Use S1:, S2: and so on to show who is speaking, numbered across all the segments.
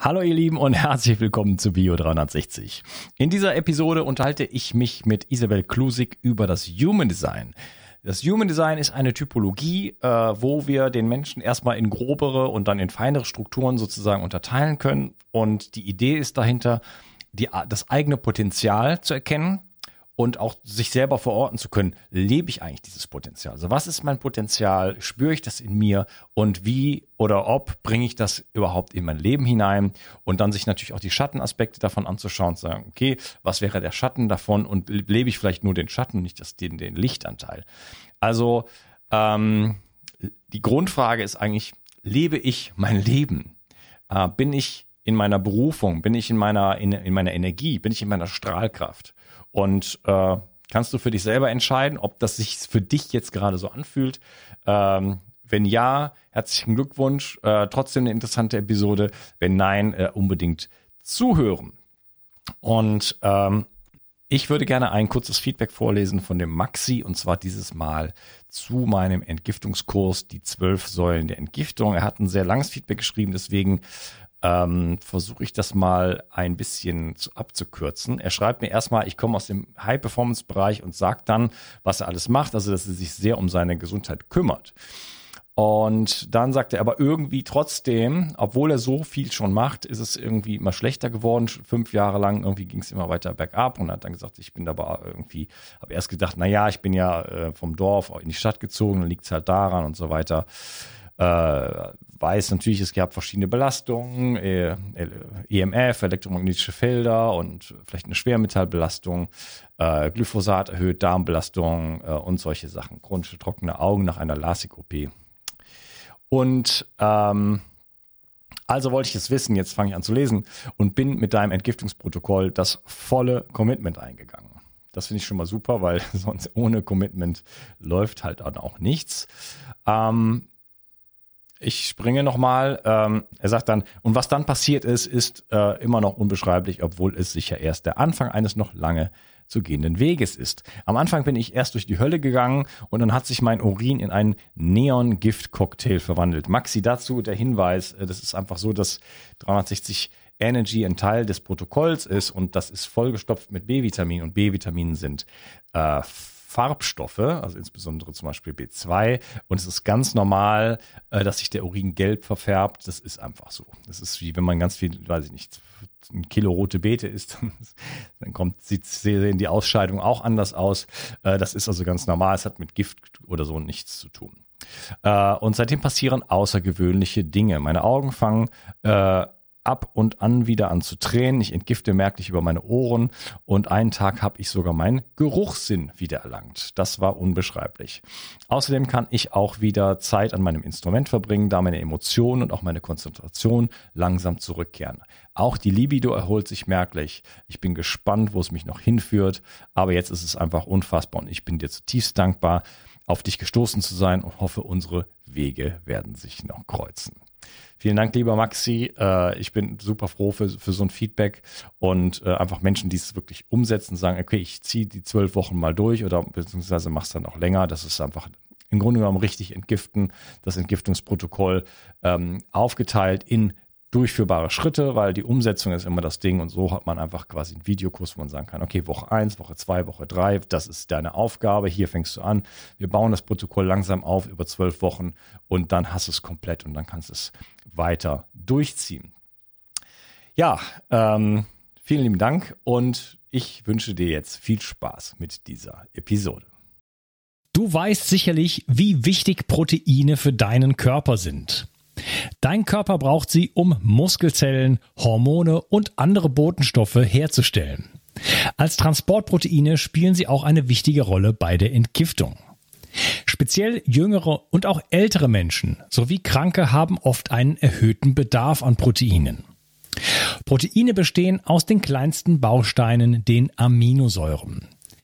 S1: Hallo ihr Lieben und herzlich willkommen zu Bio 360. In dieser Episode unterhalte ich mich mit Isabel Klusig über das Human Design. Das Human Design ist eine Typologie, äh, wo wir den Menschen erstmal in grobere und dann in feinere Strukturen sozusagen unterteilen können. Und die Idee ist dahinter, die, das eigene Potenzial zu erkennen und auch sich selber verorten zu können, lebe ich eigentlich dieses Potenzial? Also was ist mein Potenzial? Spüre ich das in mir? Und wie oder ob bringe ich das überhaupt in mein Leben hinein? Und dann sich natürlich auch die Schattenaspekte davon anzuschauen und sagen, okay, was wäre der Schatten davon? Und lebe ich vielleicht nur den Schatten, nicht das, den, den Lichtanteil? Also ähm, die Grundfrage ist eigentlich, lebe ich mein Leben? Äh, bin ich in meiner Berufung? Bin ich in meiner, in, in meiner Energie? Bin ich in meiner Strahlkraft? Und äh, kannst du für dich selber entscheiden, ob das sich für dich jetzt gerade so anfühlt. Ähm, wenn ja, herzlichen Glückwunsch. Äh, trotzdem eine interessante Episode. Wenn nein, äh, unbedingt zuhören. Und ähm, ich würde gerne ein kurzes Feedback vorlesen von dem Maxi und zwar dieses Mal zu meinem Entgiftungskurs, die zwölf Säulen der Entgiftung. Er hat ein sehr langes Feedback geschrieben, deswegen ähm, versuche ich das mal ein bisschen zu, abzukürzen. Er schreibt mir erstmal, ich komme aus dem High-Performance-Bereich und sagt dann, was er alles macht, also dass er sich sehr um seine Gesundheit kümmert. Und dann sagt er aber irgendwie trotzdem, obwohl er so viel schon macht, ist es irgendwie immer schlechter geworden. Fünf Jahre lang irgendwie ging es immer weiter bergab und hat dann gesagt, ich bin dabei irgendwie, habe erst gedacht, na ja, ich bin ja äh, vom Dorf in die Stadt gezogen, dann liegt es halt daran und so weiter. Äh, weiß natürlich, es gab verschiedene Belastungen, äh, EMF, elektromagnetische Felder und vielleicht eine Schwermetallbelastung, äh, Glyphosat erhöht Darmbelastung äh, und solche Sachen. Chronische trockene Augen nach einer LASIK-OP. Und ähm, also wollte ich es wissen, jetzt fange ich an zu lesen und bin mit deinem Entgiftungsprotokoll das volle Commitment eingegangen. Das finde ich schon mal super, weil sonst ohne Commitment läuft halt auch nichts. Ähm, ich springe nochmal. Ähm, er sagt dann, und was dann passiert ist, ist äh, immer noch unbeschreiblich, obwohl es sicher erst der Anfang eines noch lange zu gehenden Weges ist. Am Anfang bin ich erst durch die Hölle gegangen und dann hat sich mein Urin in einen Neon-Gift-Cocktail verwandelt. Maxi dazu der Hinweis, äh, das ist einfach so, dass 360 Energy ein Teil des Protokolls ist und das ist vollgestopft mit B-Vitaminen und B-Vitaminen sind äh, Farbstoffe, also insbesondere zum Beispiel B2. Und es ist ganz normal, äh, dass sich der Urin gelb verfärbt. Das ist einfach so. Das ist wie wenn man ganz viel, weiß ich nicht, ein Kilo rote Beete isst, dann kommt, sieht, sehen die Ausscheidungen auch anders aus. Äh, das ist also ganz normal. Es hat mit Gift oder so nichts zu tun. Äh, und seitdem passieren außergewöhnliche Dinge. Meine Augen fangen ab und an wieder an zu tränen. Ich entgifte merklich über meine Ohren und einen Tag habe ich sogar meinen Geruchssinn wiedererlangt. Das war unbeschreiblich. Außerdem kann ich auch wieder Zeit an meinem Instrument verbringen, da meine Emotionen und auch meine Konzentration langsam zurückkehren. Auch die Libido erholt sich merklich. Ich bin gespannt, wo es mich noch hinführt, aber jetzt ist es einfach unfassbar und ich bin dir zutiefst dankbar, auf dich gestoßen zu sein und hoffe, unsere Wege werden sich noch kreuzen. Vielen Dank, lieber Maxi. Äh, ich bin super froh für, für so ein Feedback und äh, einfach Menschen, die es wirklich umsetzen, sagen, okay, ich ziehe die zwölf Wochen mal durch oder beziehungsweise mach's dann auch länger. Das ist einfach im Grunde genommen richtig entgiften, das Entgiftungsprotokoll ähm, aufgeteilt in durchführbare Schritte, weil die Umsetzung ist immer das Ding und so hat man einfach quasi einen Videokurs, wo man sagen kann, okay, Woche eins, Woche zwei, Woche drei, das ist deine Aufgabe, hier fängst du an. Wir bauen das Protokoll langsam auf über zwölf Wochen und dann hast du es komplett und dann kannst du es weiter durchziehen. Ja, ähm, vielen lieben Dank und ich wünsche dir jetzt viel Spaß mit dieser Episode.
S2: Du weißt sicherlich, wie wichtig Proteine für deinen Körper sind. Dein Körper braucht sie, um Muskelzellen, Hormone und andere Botenstoffe herzustellen. Als Transportproteine spielen sie auch eine wichtige Rolle bei der Entgiftung. Speziell jüngere und auch ältere Menschen sowie Kranke haben oft einen erhöhten Bedarf an Proteinen. Proteine bestehen aus den kleinsten Bausteinen, den Aminosäuren.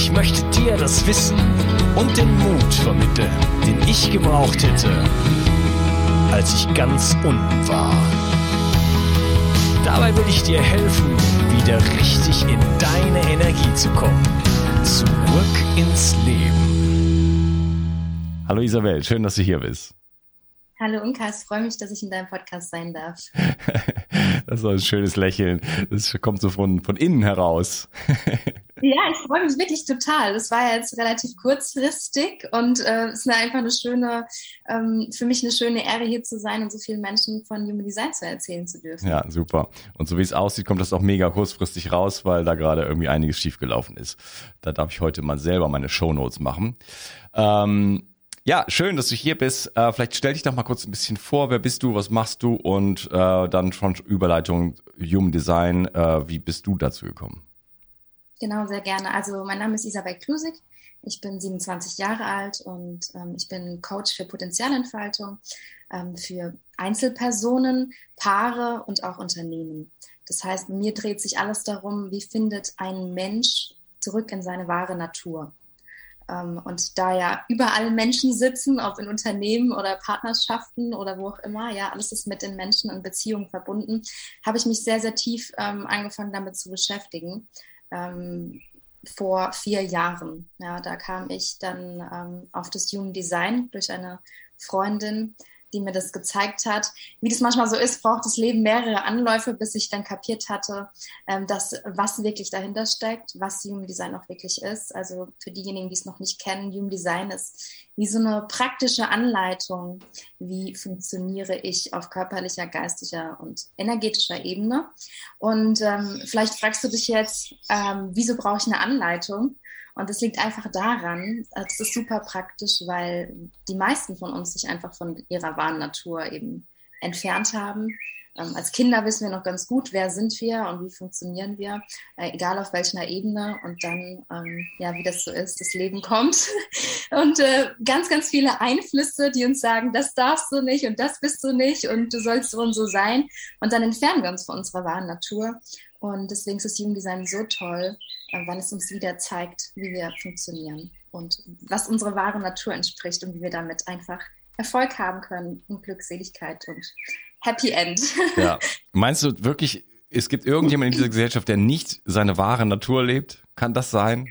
S1: Ich möchte dir das Wissen und den Mut vermitteln, den ich gebraucht hätte, als ich ganz unten war. Dabei will ich dir helfen, wieder richtig in deine Energie zu kommen. Zurück ins Leben. Hallo Isabel, schön, dass du hier bist.
S3: Hallo Unkas, freue mich, dass ich in deinem Podcast sein darf.
S1: das ist ein schönes Lächeln. Das kommt so von, von innen heraus.
S3: ja, ich freue mich wirklich total. Das war jetzt relativ kurzfristig und äh, es ist einfach eine schöne, ähm, für mich eine schöne Ehre, hier zu sein und so vielen Menschen von Human Design zu erzählen zu dürfen.
S1: Ja, super. Und so wie es aussieht, kommt das auch mega kurzfristig raus, weil da gerade irgendwie einiges schiefgelaufen ist. Da darf ich heute mal selber meine Shownotes machen. Ähm, ja, schön, dass du hier bist. Äh, vielleicht stell dich doch mal kurz ein bisschen vor. Wer bist du? Was machst du? Und äh, dann schon Überleitung Human Design. Äh, wie bist du dazu gekommen?
S3: Genau, sehr gerne. Also mein Name ist Isabel Klusig. Ich bin 27 Jahre alt und ähm, ich bin Coach für Potenzialentfaltung ähm, für Einzelpersonen, Paare und auch Unternehmen. Das heißt, mir dreht sich alles darum, wie findet ein Mensch zurück in seine wahre Natur. Ähm, und da ja überall Menschen sitzen, ob in Unternehmen oder Partnerschaften oder wo auch immer, ja, alles ist mit den Menschen und Beziehungen verbunden, habe ich mich sehr, sehr tief ähm, angefangen damit zu beschäftigen. Ähm, vor vier Jahren. Ja, da kam ich dann ähm, auf das Human Design durch eine Freundin, die mir das gezeigt hat. Wie das manchmal so ist, braucht das Leben mehrere Anläufe, bis ich dann kapiert hatte, ähm, dass was wirklich dahinter steckt, was Human Design auch wirklich ist. Also für diejenigen, die es noch nicht kennen, Human Design ist wie so eine praktische Anleitung, wie funktioniere ich auf körperlicher, geistiger und energetischer Ebene. Und ähm, vielleicht fragst du dich jetzt, ähm, wieso brauche ich eine Anleitung? Und das liegt einfach daran, äh, das ist super praktisch, weil die meisten von uns sich einfach von ihrer wahren Natur eben entfernt haben ähm, als Kinder wissen wir noch ganz gut, wer sind wir und wie funktionieren wir, äh, egal auf welcher Ebene. Und dann, ähm, ja, wie das so ist, das Leben kommt. und äh, ganz, ganz viele Einflüsse, die uns sagen, das darfst du nicht und das bist du nicht und du sollst so und so sein. Und dann entfernen wir uns von unserer wahren Natur. Und deswegen ist das Jugenddesign so toll, äh, weil es uns wieder zeigt, wie wir funktionieren und was unsere wahre Natur entspricht und wie wir damit einfach Erfolg haben können und Glückseligkeit und Happy End.
S1: Ja. Meinst du wirklich, es gibt irgendjemand in dieser Gesellschaft, der nicht seine wahre Natur lebt? Kann das sein?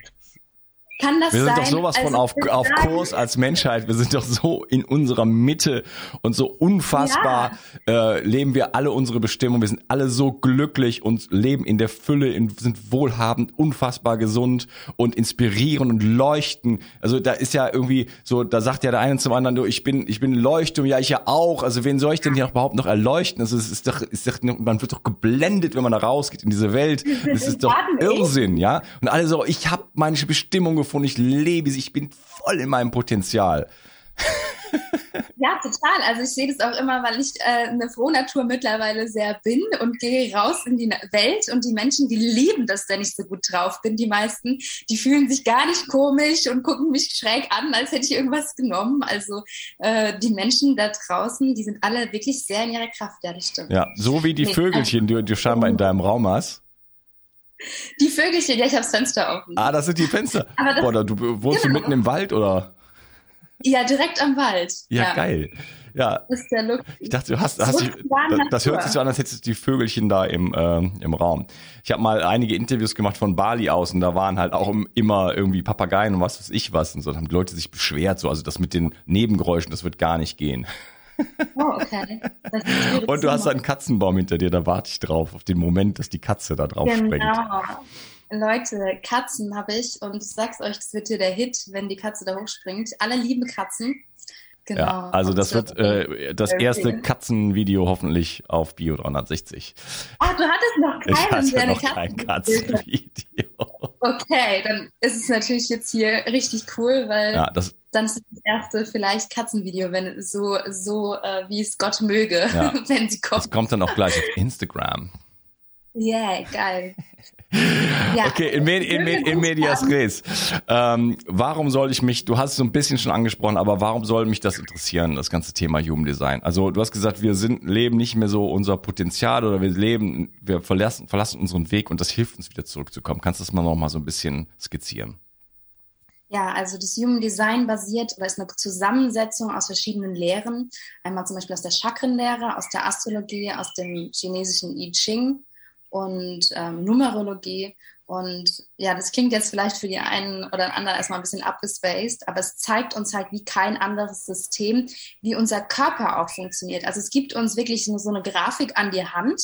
S3: Kann das
S1: wir sind
S3: sein?
S1: doch sowas von
S3: Also,
S1: auf,
S3: ich
S1: auf
S3: sage-
S1: Kurs als Menschheit. Wir sind doch so in unserer Mitte und so unfassbar äh, leben wir alle unsere Bestimmung. Wir sind alle so glücklich und leben in der Fülle, in, sind wohlhabend, unfassbar gesund und inspirieren und leuchten. Also da ist ja irgendwie so, da sagt ja der eine zum anderen, du, ich bin, ich bin Leuchtturm, ja ich ja auch. Also wen soll ich denn hier überhaupt noch erleuchten? Also es ist doch, ist doch, man wird doch geblendet, wenn man da rausgeht in diese Welt. Das ist doch. Irrsinn, ja. Und alle so, ich habe meine Bestimmung gefunden, ich lebe sie, ich bin voll in meinem Potenzial.
S3: Ja, total. Also ich sehe das auch immer, weil ich äh, eine Frohnatur mittlerweile sehr bin und gehe raus in die Welt und die Menschen, die lieben das, wenn ich so gut drauf bin. Die meisten, die fühlen sich gar nicht komisch und gucken mich schräg an, als hätte ich irgendwas genommen. Also äh, die Menschen da draußen, die sind alle wirklich sehr in ihrer Kraft. Ja, das stimmt.
S1: Ja, so wie die Vögelchen, die du scheinbar in deinem Raum hast.
S3: Die Vögelchen, ja, ich habe das Fenster offen.
S1: Ah, das sind die Fenster.
S3: Aber das-
S1: Boah, da, du wohnst du
S3: Genau.
S1: mitten im Wald oder?
S3: Ja, direkt am Wald.
S1: Ja, geil. Ja,
S3: Das ist der Look.
S1: ich dachte, du hast, hast
S3: So
S1: das, das hört sich so an, als hättest du die Vögelchen da im, ähm, im Raum. Ich habe mal einige Interviews gemacht von Bali aus und da waren halt auch im- immer irgendwie Papageien und was weiß ich was und so. Da haben die Leute sich beschwert, so, also das mit den Nebengeräuschen, das wird gar nicht gehen.
S3: Oh, okay.
S1: Und du hast einen Katzenbaum hinter dir, da warte ich drauf, auf den Moment, dass die Katze da drauf springt.
S3: Genau. Leute, Katzen habe ich und ich sag's euch, das wird hier der Hit, wenn die Katze da hochspringt. Alle lieben Katzen. Genau.
S1: Ja, also das wird äh, das erste. Katzenvideo hoffentlich auf Bio 360.
S3: Ah, du hattest noch
S1: Ich
S3: keinen,
S1: hatte noch kein
S3: Katze
S1: Katzenvideo.
S3: Okay, dann ist es natürlich jetzt hier richtig cool, weil
S1: Ja, das,
S3: dann ist das erste vielleicht Katzenvideo, wenn so, so äh, wie es Gott möge,
S1: Ja.
S3: wenn sie kommt.
S1: das kommt dann auch gleich auf Instagram.
S3: Yeah, geil. Ja,
S1: Okay, in, med in, med in medias res. Ähm, warum soll ich mich, du hast es so ein bisschen schon angesprochen, aber warum soll mich das interessieren, das ganze Thema Human Design? Also du hast gesagt, wir sind, leben nicht mehr so unser Potenzial oder wir leben, wir verlassen, verlassen unseren Weg und das hilft uns wieder zurückzukommen. Kannst du das mal noch mal so ein bisschen skizzieren?
S3: Ja, also das Human Design basiert oder ist eine Zusammensetzung aus verschiedenen Lehren. Einmal zum Beispiel aus der Chakrenlehre, aus der Astrologie, aus dem chinesischen I Ching und ähm, Numerologie. Und ja, das klingt jetzt vielleicht für die einen oder anderen erstmal ein bisschen abgespaced, aber es zeigt uns halt wie kein anderes System, wie unser Körper auch funktioniert. Also es gibt uns wirklich so so eine Grafik an die Hand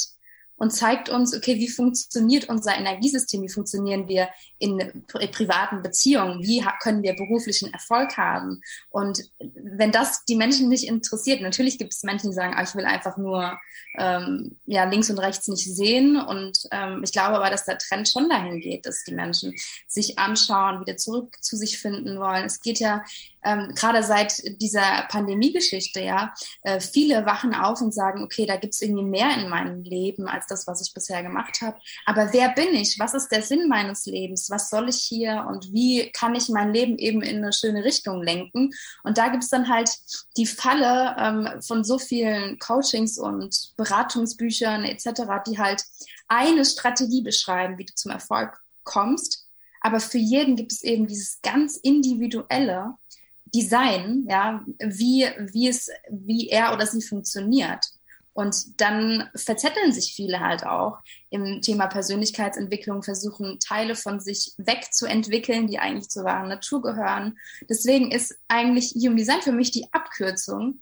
S3: und zeigt uns, okay, wie funktioniert unser Energiesystem, wie funktionieren wir in pri privaten Beziehungen, wie können wir beruflichen Erfolg haben. Und wenn das die Menschen nicht interessiert, natürlich gibt es Menschen, die sagen, ah, ich will einfach nur ähm, ja, links und rechts nicht sehen. Und ähm, ich glaube aber, dass der Trend schon dahin geht, dass die Menschen sich anschauen, wieder zurück zu sich finden wollen. Es geht ja ähm, gerade seit dieser Pandemie-Geschichte, ja, äh, viele wachen auf und sagen, okay, da gibt es irgendwie mehr in meinem Leben als das, was ich bisher gemacht habe. Aber wer bin ich? Was ist der Sinn meines Lebens? Was soll ich hier? Und wie kann ich mein Leben eben in eine schöne Richtung lenken? Und da gibt es dann halt die Falle ähm, von so vielen Coachings und Beratungsbüchern etc., die halt eine Strategie beschreiben, wie du zum Erfolg kommst. Aber für jeden gibt es eben dieses ganz individuelle Design, ja, wie, wie es, wie er oder sie funktioniert. Und dann verzetteln sich viele halt auch im Thema Persönlichkeitsentwicklung, versuchen Teile von sich wegzuentwickeln, die eigentlich zur wahren Natur gehören. Deswegen ist eigentlich Human Design für mich die Abkürzung,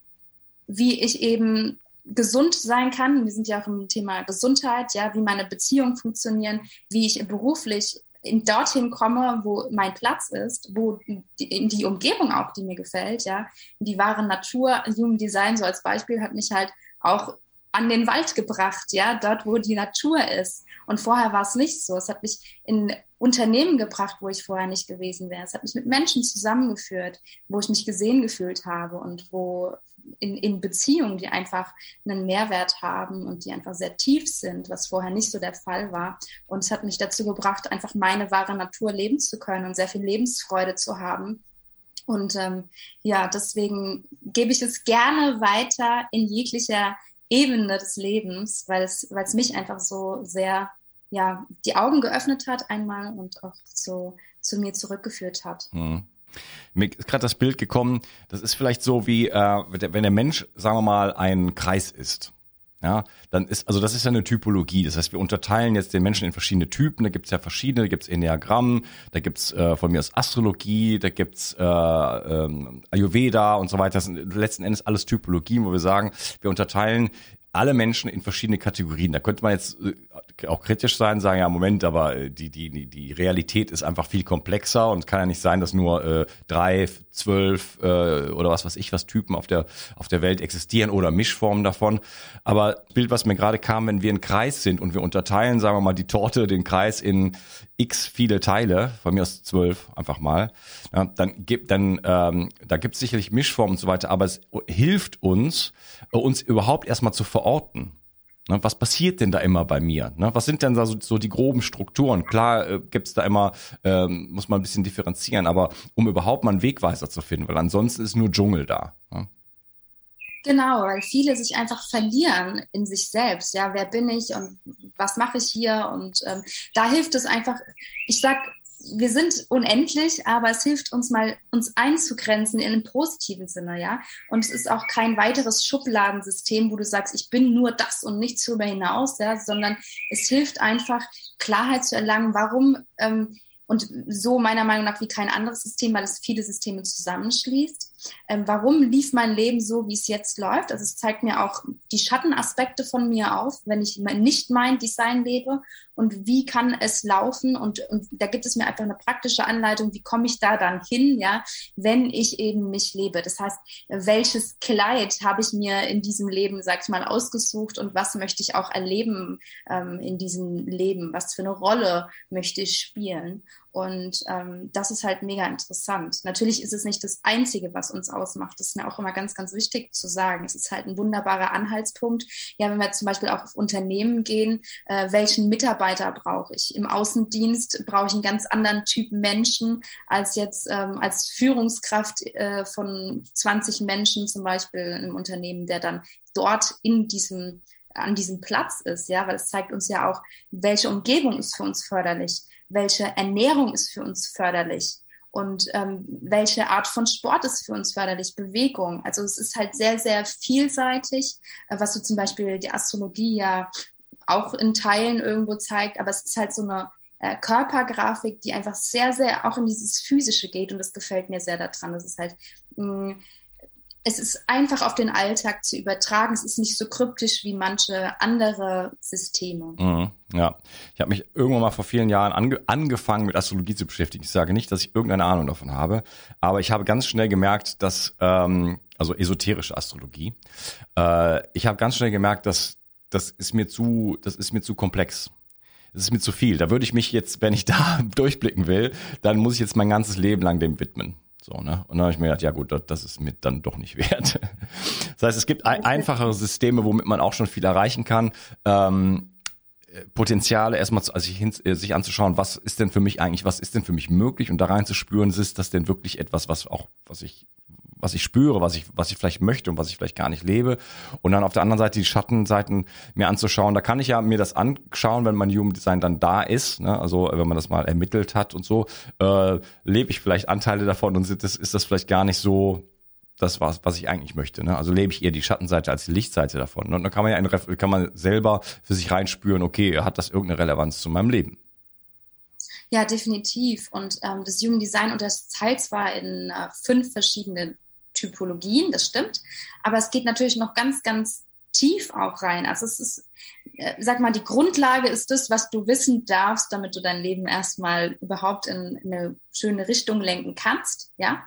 S3: wie ich eben gesund sein kann. Wir sind ja auch im Thema Gesundheit, ja, wie meine Beziehungen funktionieren, wie ich beruflich in dorthin komme, wo mein Platz ist, wo die, in die Umgebung auch, die mir gefällt, ja, die wahre Natur. Human Design so als Beispiel hat mich halt auch an den Wald gebracht, ja, dort, wo die Natur ist. Und vorher war es nicht so. Es hat mich in Unternehmen gebracht, wo ich vorher nicht gewesen wäre. Es hat mich mit Menschen zusammengeführt, wo ich mich gesehen gefühlt habe und wo in, in Beziehungen, die einfach einen Mehrwert haben und die einfach sehr tief sind, was vorher nicht so der Fall war. Und es hat mich dazu gebracht, einfach meine wahre Natur leben zu können und sehr viel Lebensfreude zu haben. Und ähm, ja, deswegen gebe ich es gerne weiter in jeglicher Ebene des Lebens, weil es, weil es mich einfach so sehr ja, die Augen geöffnet hat einmal und auch so zu mir zurückgeführt hat. Mhm.
S1: Mir ist gerade das Bild gekommen, das ist vielleicht so wie, äh, wenn der Mensch, sagen wir mal, ein Kreis ist. Ja, dann ist, also das ist ja eine Typologie. Das heißt, wir unterteilen jetzt den Menschen in verschiedene Typen. Da gibt's ja verschiedene, da gibt's Enneagramm, da gibt's äh, von mir aus Astrologie, da gibt's äh, ähm, Ayurveda und so weiter. Das sind letzten Endes alles Typologien, wo wir sagen, wir unterteilen alle Menschen in verschiedene Kategorien. Da könnte man jetzt äh, auch kritisch sein, sagen, ja, Moment, aber äh, die, die, die Realität ist einfach viel komplexer und kann ja nicht sein, dass nur äh, drei, zwölf äh, oder was weiß ich, was Typen auf der, auf der Welt existieren oder Mischformen davon. Aber Bild, was mir gerade kam, wenn wir ein Kreis sind und wir unterteilen, sagen wir mal, die Torte, den Kreis in x viele Teile, von mir aus zwölf einfach mal, ja, dann gibt dann ähm, da gibt es sicherlich Mischformen und so weiter, aber es hilft uns, äh, uns überhaupt erstmal zu. Ne, was passiert denn da immer bei mir? Ne, was sind denn da so, so die groben Strukturen? Klar äh, gibt es da immer, ähm, muss man ein bisschen differenzieren, aber um überhaupt mal einen Wegweiser zu finden, weil ansonsten ist nur Dschungel da. Ne?
S3: Genau, weil viele sich einfach verlieren in sich selbst. Ja, wer bin ich und was mache ich hier? Und ähm, da hilft es einfach, ich sag, wir sind unendlich, aber es hilft uns mal, uns einzugrenzen in einem positiven Sinne, ja. Und es ist auch kein weiteres Schubladensystem, wo du sagst, ich bin nur das und nichts darüber hinaus, ja, sondern es hilft einfach, Klarheit zu erlangen, warum ähm, und so meiner Meinung nach wie kein anderes System, weil es viele Systeme zusammenschließt. Ähm, warum lief mein Leben so, wie es jetzt läuft? Also es zeigt mir auch die Schattenaspekte von mir auf, wenn ich nicht mein Design lebe und wie kann es laufen und, und da gibt es mir einfach eine praktische Anleitung, wie komme ich da dann hin, ja, wenn ich eben mich lebe. Das heißt, welches Kleid habe ich mir in diesem Leben, sag ich mal, ausgesucht und was möchte ich auch erleben ähm, in diesem Leben? Was für eine Rolle möchte ich spielen? Und ähm, das ist halt mega interessant. Natürlich ist es nicht das Einzige, was uns ausmacht. Das ist mir auch immer ganz, ganz wichtig zu sagen. Es ist halt ein wunderbarer Anhaltspunkt. Ja, wenn wir zum Beispiel auch auf Unternehmen gehen, äh, welchen Mitarbeiter brauche ich? Im Außendienst brauche ich einen ganz anderen Typ Menschen als jetzt ähm, als Führungskraft äh, von 20 Menschen zum Beispiel im Unternehmen, der dann dort in diesem an diesem Platz ist, ja, weil es zeigt uns ja auch, welche Umgebung ist für uns förderlich welche Ernährung ist für uns förderlich und ähm, welche Art von Sport ist für uns förderlich, Bewegung. Also es ist halt sehr, sehr vielseitig, äh, was so zum Beispiel die Astrologie ja auch in Teilen irgendwo zeigt, aber es ist halt so eine äh, Körpergrafik, die einfach sehr, sehr auch in dieses Physische geht und das gefällt mir sehr daran. Das ist halt mh, mm, es ist einfach auf den Alltag zu übertragen. Es ist nicht so kryptisch wie manche andere Systeme.
S1: Mhm, ja, ich habe mich irgendwann mal vor vielen Jahren ange angefangen mit Astrologie zu beschäftigen. Ich sage nicht, dass ich irgendeine Ahnung davon habe, aber ich habe ganz schnell gemerkt, dass ähm, also esoterische Astrologie. Äh, ich habe ganz schnell gemerkt, dass das ist mir zu, das ist mir zu komplex. Das ist mir zu viel. Da würde ich mich jetzt, wenn ich da durchblicken will, dann muss ich jetzt mein ganzes Leben lang dem widmen. So, ne? Und dann habe ich mir gedacht, ja gut, das, ist mir dann doch nicht wert. Das heißt, es gibt ein, einfachere Systeme, womit man auch schon viel erreichen kann. Ähm, Potenziale erstmal also sich, hin, äh, sich anzuschauen, was ist denn für mich eigentlich, was ist denn für mich möglich und da reinzuspüren, ist das denn wirklich etwas, was auch, was ich was ich spüre, was ich, was ich vielleicht möchte und was ich vielleicht gar nicht lebe. Und dann auf der anderen Seite die Schattenseiten mir anzuschauen. Da kann ich ja mir das anschauen, wenn mein Human Design dann da ist. Ne? Also wenn man das mal ermittelt hat und so, äh, lebe ich vielleicht Anteile davon und ist das, ist das vielleicht gar nicht so das, was, was ich eigentlich möchte. Ne? Also lebe ich eher die Schattenseite als die Lichtseite davon. Und dann kann man ja ein, kann man selber für sich reinspüren, okay, hat das irgendeine Relevanz zu meinem Leben?
S3: Ja, definitiv. Und ähm, das Human Design unterteilt zwar in äh, fünf verschiedene Typologien, das stimmt. Aber es geht natürlich noch ganz, ganz tief auch rein. Also es ist, äh, sag mal, die Grundlage ist das, was du wissen darfst, damit du dein Leben erstmal überhaupt in, in eine schöne Richtung lenken kannst, ja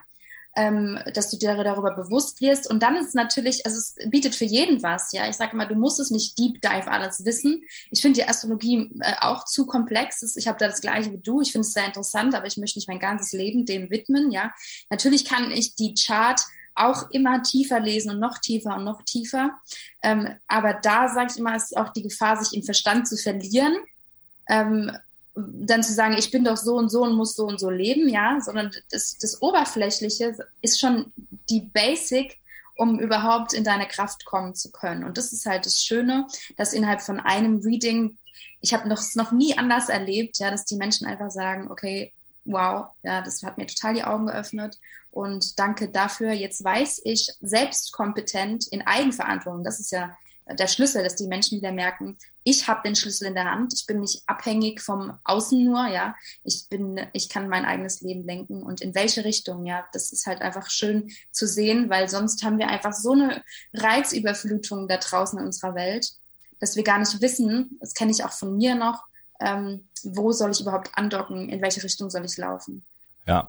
S3: ähm, dass du dir darüber bewusst wirst. Und dann ist natürlich, also es bietet für jeden was. Ja, ich sage immer, du musst es nicht deep dive alles wissen. Ich finde die Astrologie äh, auch zu komplex. Ich habe da das Gleiche wie du. Ich finde es sehr interessant, aber ich möchte nicht mein ganzes Leben dem widmen. Ja, natürlich kann ich die Chart auch immer tiefer lesen und noch tiefer und noch tiefer. Ähm, aber da sage ich immer, ist auch die Gefahr, sich im Verstand zu verlieren. Ähm, dann zu sagen, ich bin doch so und so und muss so und so leben, ja, sondern das, das Oberflächliche ist schon die Basic, um überhaupt in deine Kraft kommen zu können. Und das ist halt das Schöne, dass innerhalb von einem Reading ich habe noch, noch nie anders erlebt, ja, dass die Menschen einfach sagen, okay, wow, ja, das hat mir total die Augen geöffnet und danke dafür. Jetzt weiß ich selbstkompetent in Eigenverantwortung, das ist ja der Schlüssel, dass die Menschen wieder merken, ich habe den Schlüssel in der Hand, ich bin nicht abhängig vom Außen nur, ja, ich bin, ich kann mein eigenes Leben lenken und in welche Richtung, ja, das ist halt einfach schön zu sehen, weil sonst haben wir einfach so eine Reizüberflutung da draußen in unserer Welt, dass wir gar nicht wissen, das kenne ich auch von mir noch, ähm, wo soll ich überhaupt andocken, in welche Richtung soll ich laufen.
S1: Ja.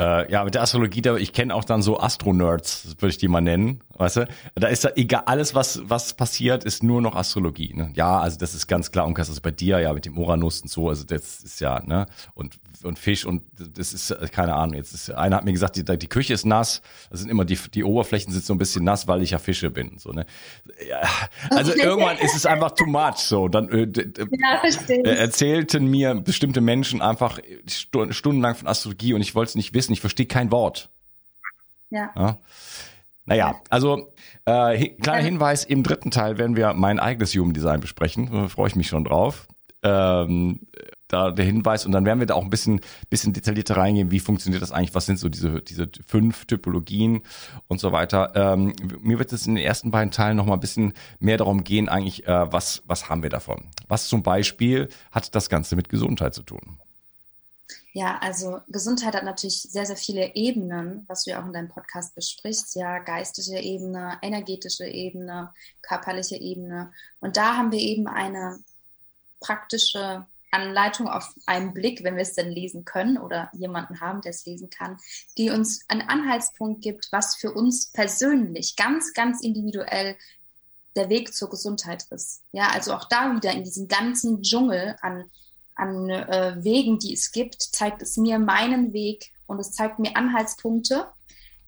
S1: Äh, ja, mit der Astrologie, da, ich kenne auch dann so Astro-Nerds, würde ich die mal nennen, weißt du? Da ist da egal, alles, was, was passiert, ist nur noch Astrologie. Ne? Ja, also das ist ganz klar, und das ist bei dir ja mit dem Uranus und so, also das ist ja, ne? Und, und Fisch und das ist, keine Ahnung, jetzt ist, einer hat mir gesagt, die, die Küche ist nass, das sind immer die, die Oberflächen sind so ein bisschen nass, weil ich ja Fische bin, so, ne? Ja, also irgendwann ist es einfach too much, so. Dann äh, ja, äh, erzählten mir bestimmte Menschen einfach stundenlang von Astrologie und ich wollte es nicht wissen ich verstehe kein Wort.
S3: Ja. ja.
S1: Naja, also äh, kleiner Hinweis, im dritten Teil werden wir mein eigenes Human Design besprechen. Da freue ich mich schon drauf. Ähm, da der Hinweis und dann werden wir da auch ein bisschen, bisschen detaillierter reingehen, wie funktioniert das eigentlich, was sind so diese, diese fünf Typologien und so weiter. Ähm, mir wird es in den ersten beiden Teilen noch mal ein bisschen mehr darum gehen, eigentlich, äh, was, was haben wir davon? Was zum Beispiel hat das Ganze mit Gesundheit zu tun?
S3: Ja, also Gesundheit hat natürlich sehr, sehr viele Ebenen, was du ja auch in deinem Podcast besprichst. Ja, geistige Ebene, energetische Ebene, körperliche Ebene. Und da haben wir eben eine praktische Anleitung auf einen Blick, wenn wir es denn lesen können oder jemanden haben, der es lesen kann, die uns einen Anhaltspunkt gibt, was für uns persönlich ganz, ganz individuell der Weg zur Gesundheit ist. Ja, also auch da wieder in diesem ganzen Dschungel an an äh, Wegen, die es gibt, zeigt es mir meinen Weg und es zeigt mir Anhaltspunkte,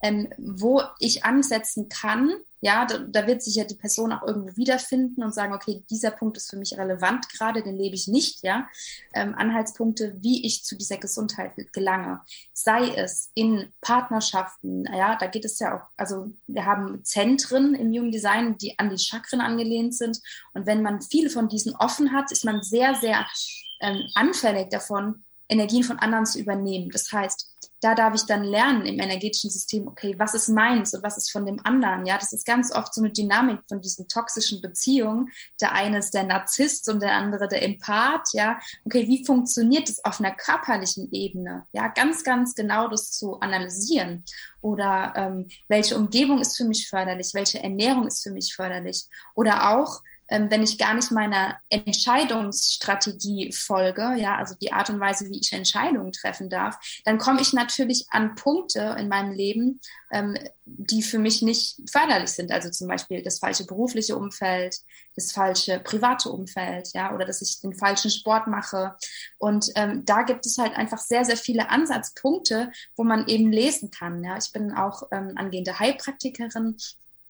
S3: ähm, wo ich ansetzen kann. Ja, da, da, wird sich ja die Person auch irgendwo wiederfinden und sagen, okay, dieser Punkt ist für mich relevant gerade, den lebe ich nicht, ja. Ähm, Anhaltspunkte, wie ich zu dieser Gesundheit gelange. Sei es in Partnerschaften, ja, da geht es ja auch, also wir haben Zentren im Human Design, die an die Chakren angelehnt sind. Und wenn man viele von diesen offen hat, ist man sehr, sehr ähm, anfällig davon, Energien von anderen zu übernehmen. Das heißt, da darf ich dann lernen im energetischen System, okay, was ist meins und was ist von dem anderen? Ja, das ist ganz oft so eine Dynamik von diesen toxischen Beziehungen. Der eine ist der Narzisst und der andere der Empath. Ja, okay, wie funktioniert das auf einer körperlichen Ebene? Ja, ganz, ganz genau das zu analysieren. Oder ähm, welche Umgebung ist für mich förderlich? Welche Ernährung ist für mich förderlich? Oder auch, wenn ich gar nicht meiner Entscheidungsstrategie folge, ja, also die Art und Weise, wie ich Entscheidungen treffen darf, dann komme ich natürlich an Punkte in meinem Leben, ähm, die für mich nicht förderlich sind. Also zum Beispiel das falsche berufliche Umfeld, das falsche private Umfeld, ja, oder dass ich den falschen Sport mache. Und ähm, da gibt es halt einfach sehr, sehr viele Ansatzpunkte, wo man eben lesen kann. Ja, ich bin auch ähm, angehende Heilpraktikerin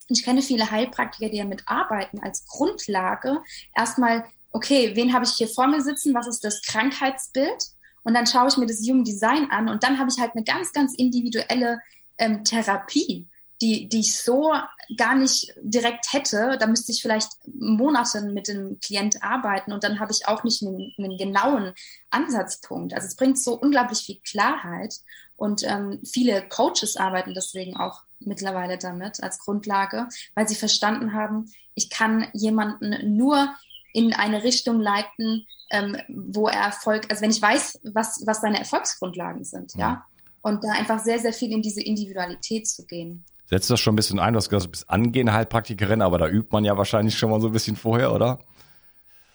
S3: ich kenne viele Heilpraktiker, die damit arbeiten, als Grundlage erstmal, okay, wen habe ich hier vor mir sitzen? Was ist das Krankheitsbild? Und dann schaue ich mir das Human Design an und dann habe ich halt eine ganz, ganz individuelle ähm, Therapie, die, die ich so gar nicht direkt hätte. Da müsste ich vielleicht Monate mit dem Klient arbeiten und dann habe ich auch nicht einen, einen genauen Ansatzpunkt. Also es bringt so unglaublich viel Klarheit und ähm, viele Coaches arbeiten deswegen auch mittlerweile damit als Grundlage, weil sie verstanden haben, ich kann jemanden nur in eine Richtung leiten, ähm, wo er Erfolg, also wenn ich weiß, was, was seine Erfolgsgrundlagen sind, ja. ja. Und da einfach sehr, sehr viel in diese Individualität zu gehen.
S1: Setzt das schon ein bisschen ein, du hast gesagt, du bist angehende Heilpraktikerin, aber da übt man ja wahrscheinlich schon mal so ein bisschen vorher, oder?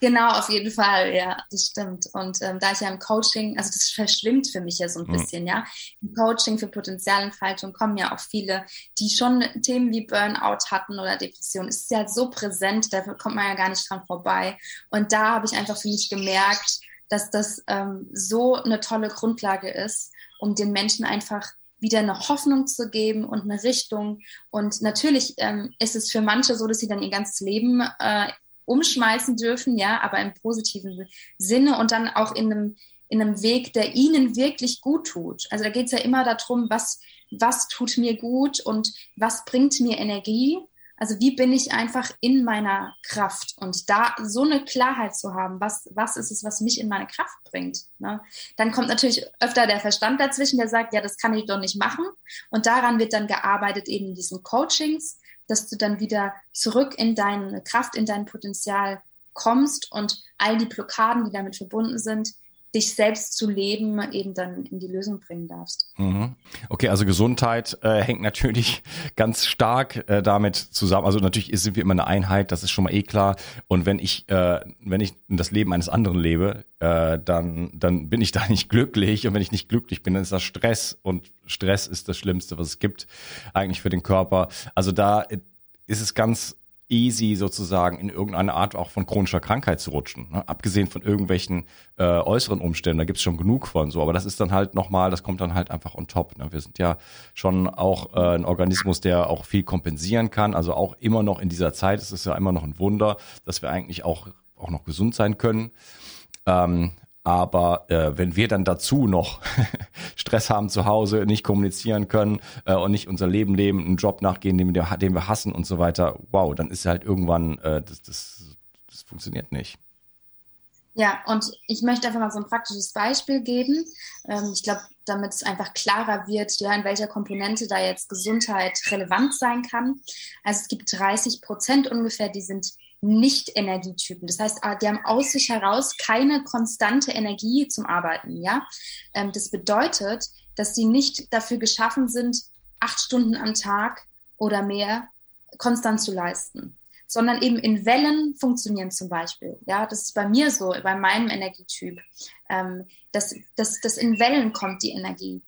S3: Genau, auf jeden Fall, ja, das stimmt. Und ähm, da ich ja im Coaching, also das verschwimmt für mich ja so ein mhm. bisschen, ja. Im Coaching für Potenzialentfaltung kommen ja auch viele, die schon Themen wie Burnout hatten oder Depression. Es ist ja so präsent, da kommt man ja gar nicht dran vorbei. Und da habe ich einfach für mich gemerkt, dass das ähm, so eine tolle Grundlage ist, um den Menschen einfach wieder eine Hoffnung zu geben und eine Richtung. Und natürlich ähm, ist es für manche so, dass sie dann ihr ganzes Leben äh, umschmeißen dürfen, ja, aber im positiven Sinne und dann auch in einem, in einem Weg, der ihnen wirklich gut tut. Also da geht es ja immer darum, was, was tut mir gut und was bringt mir Energie. Also wie bin ich einfach in meiner Kraft und da so eine Klarheit zu haben, was, was ist es, was mich in meine Kraft bringt. Ne? Dann kommt natürlich öfter der Verstand dazwischen, der sagt, ja, das kann ich doch nicht machen. Und daran wird dann gearbeitet eben in diesen Coachings, dass du dann wieder zurück in deine Kraft, in dein Potenzial kommst und all die Blockaden, die damit verbunden sind, dich selbst zu leben, eben dann in die Lösung bringen darfst.
S1: Mhm. Okay, also Gesundheit äh, hängt natürlich ganz stark äh, damit zusammen. Also natürlich sind wir immer eine Einheit, das ist schon mal eh klar. Und wenn ich, äh, wenn ich das Leben eines anderen lebe, äh, dann, dann bin ich da nicht glücklich. Und wenn ich nicht glücklich bin, dann ist das Stress. Und Stress ist das Schlimmste, was es gibt, eigentlich für den Körper. Also da ist es ganz easy sozusagen in irgendeine Art auch von chronischer Krankheit zu rutschen. Ne? Abgesehen von irgendwelchen äh, äußeren Umständen, da gibt's schon genug von so, aber das ist dann halt nochmal, das kommt dann halt einfach on top. Ne? Wir sind ja schon auch äh, ein Organismus, der auch viel kompensieren kann, also auch immer noch in dieser Zeit, es ist ja immer noch ein Wunder, dass wir eigentlich auch, auch noch gesund sein können. Ähm, aber äh, wenn wir dann dazu noch Stress haben zu Hause, nicht kommunizieren können äh, und nicht unser Leben leben, einen Job nachgehen, den wir, den wir hassen und so weiter, wow, dann ist halt irgendwann, äh, das, das, das funktioniert nicht.
S3: Ja, und ich möchte einfach mal so ein praktisches Beispiel geben. Ähm, ich glaube, damit es einfach klarer wird, ja, in welcher Komponente da jetzt Gesundheit relevant sein kann. Also es gibt 30 Prozent ungefähr, die sind nicht-Energietypen. Das heißt, ah, die haben aus sich heraus keine konstante Energie zum Arbeiten. Ja? Ähm, das bedeutet, dass sie nicht dafür geschaffen sind, acht Stunden am Tag oder mehr konstant zu leisten, sondern eben in Wellen funktionieren zum Beispiel. Ja, das ist bei mir so, bei meinem Energietyp, ähm, dass, dass, dass in Wellen kommt die Energie.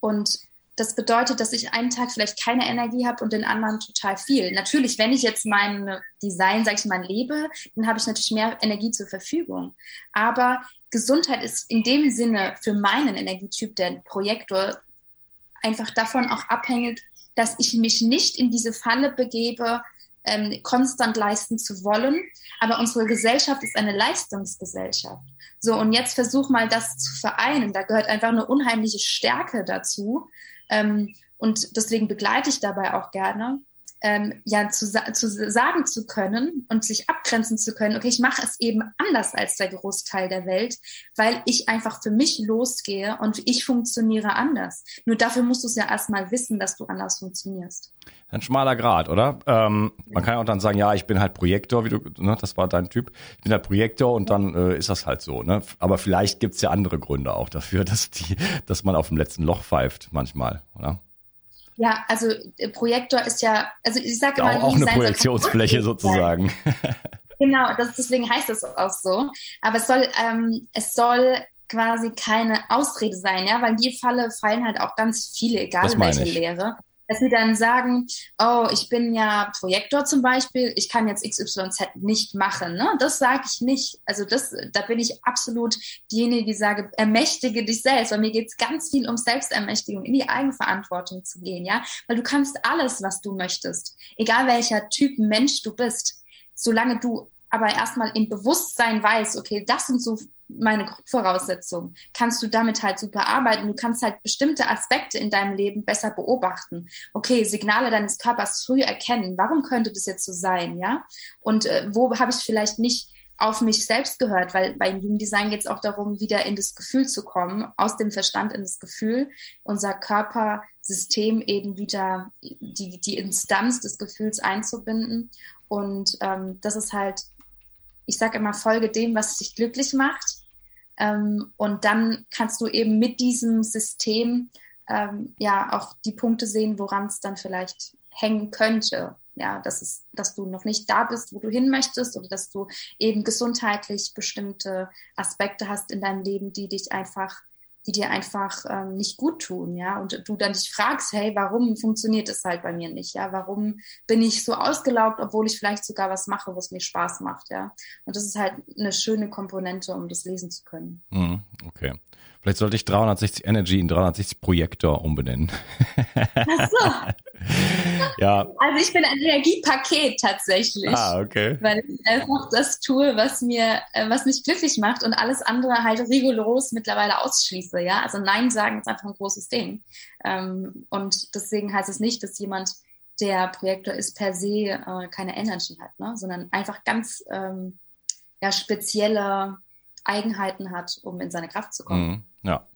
S3: Und das bedeutet, dass ich einen Tag vielleicht keine Energie habe und den anderen total viel. Natürlich, wenn ich jetzt mein Design, sag ich mal, lebe, dann habe ich natürlich mehr Energie zur Verfügung. Aber Gesundheit ist in dem Sinne für meinen Energietyp, der Projektor, einfach davon auch abhängig, dass ich mich nicht in diese Falle begebe, ähm, konstant leisten zu wollen. Aber unsere Gesellschaft ist eine Leistungsgesellschaft. So, und jetzt versuch mal das zu vereinen. Da gehört einfach eine unheimliche Stärke dazu, und deswegen begleite ich dabei auch gerne, ähm, ja, zu, zu sagen zu können und sich abgrenzen zu können, okay, ich mache es eben anders als der Großteil der Welt, weil ich einfach für mich losgehe und ich funktioniere anders. Nur dafür musst du es ja erstmal wissen, dass du anders funktionierst.
S1: Ein schmaler Grad, oder? Ähm, man kann ja auch dann sagen, ja, ich bin halt Projektor, wie du, ne, das war dein Typ. Ich bin halt Projektor und dann äh, ist das halt so, ne? Aber vielleicht gibt's ja andere Gründe auch dafür, dass die, dass man auf dem letzten Loch pfeift manchmal, oder?
S3: Ja, also äh, Projektor ist ja, also ich sage
S1: immer, auch, auch eine Projektionsfläche sozusagen.
S3: Genau, das, deswegen heißt es auch so. Aber es soll, ähm, es soll quasi keine Ausrede sein, ja, weil in die Falle fallen halt auch ganz viele, egal welche ich. Lehre dass sie dann sagen, oh, ich bin ja Projektor zum Beispiel, ich kann jetzt XYZ nicht machen. Ne? Das sage ich nicht. Also das, da bin ich absolut diejenige, die sage, ermächtige dich selbst. Weil mir geht es ganz viel um Selbstermächtigung, in die Eigenverantwortung zu gehen, ja. Weil du kannst alles, was du möchtest. Egal welcher Typ Mensch du bist. Solange du aber erstmal im Bewusstsein weißt, okay, das sind so meine Voraussetzung, kannst du damit halt super arbeiten. Du kannst halt bestimmte Aspekte in deinem Leben besser beobachten. Okay, Signale deines Körpers früh erkennen. Warum könnte das jetzt so sein, ja? Und äh, wo habe ich vielleicht nicht auf mich selbst gehört, weil beim Jugenddesign geht es auch darum, wieder in das Gefühl zu kommen, aus dem Verstand in das Gefühl, unser Körpersystem eben wieder die, die Instanz des Gefühls einzubinden. Und ähm, das ist halt ich sage immer, folge dem, was dich glücklich macht. Ähm, und dann kannst du eben mit diesem System ähm, ja auch die Punkte sehen, woran es dann vielleicht hängen könnte. Ja, dass, es, dass du noch nicht da bist, wo du hin möchtest oder dass du eben gesundheitlich bestimmte Aspekte hast in deinem Leben, die dich einfach die dir einfach ähm, nicht gut tun, ja, und du dann dich fragst, hey, warum funktioniert es halt bei mir nicht, ja, warum bin ich so ausgelaugt, obwohl ich vielleicht sogar was mache, was mir Spaß macht, ja, und das ist halt eine schöne Komponente, um das lesen zu können.
S1: Mhm, okay. Vielleicht sollte ich 360 Energy in 360 Projektor umbenennen. Ach so.
S3: ja. Also ich bin ein Energiepaket tatsächlich.
S1: Ah, okay.
S3: Weil ich einfach das tue, was mir, äh, was mich glücklich macht und alles andere halt rigoros mittlerweile ausschließe. Ja, also Nein sagen ist einfach ein großes Ding. Ähm, und deswegen heißt es nicht, dass jemand der Projektor ist per se äh, keine Energy hat, ne? sondern einfach ganz ähm, ja, spezielle Eigenheiten hat, um in seine Kraft zu kommen. Mhm,
S1: ja.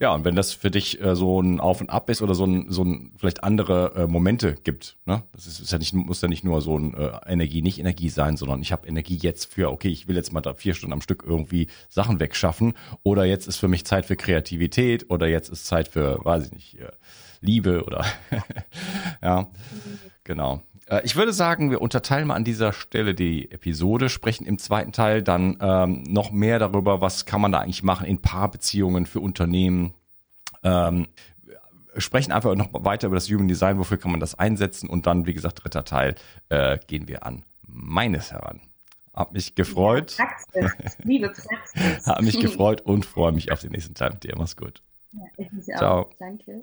S1: Ja, und wenn das für dich äh, so ein Auf und Ab ist oder so ein, so ein vielleicht andere äh, Momente gibt, ne? Das ist, ist ja nicht, muss ja nicht nur so ein äh, Energie, nicht Energie sein, sondern ich habe Energie jetzt für, okay, ich will jetzt mal da vier Stunden am Stück irgendwie Sachen wegschaffen oder jetzt ist für mich Zeit für Kreativität oder jetzt ist Zeit für, weiß ich nicht, äh, Liebe oder ja, genau. Äh, ich würde sagen, wir unterteilen mal an dieser Stelle die Episode, sprechen im zweiten Teil dann ähm, noch mehr darüber, was kann man da eigentlich machen in Paarbeziehungen für Unternehmen. Ähm, sprechen einfach noch weiter über das Human Design, wofür kann man das einsetzen und dann, wie gesagt, dritter Teil, äh, gehen wir an meines heran. Hab mich gefreut. Praxis. Liebe Praxis. Hab mich gefreut und freue mich auf den nächsten Teil mit dir. Mach's gut. Ja, ich mich Ciao. Auch. Danke.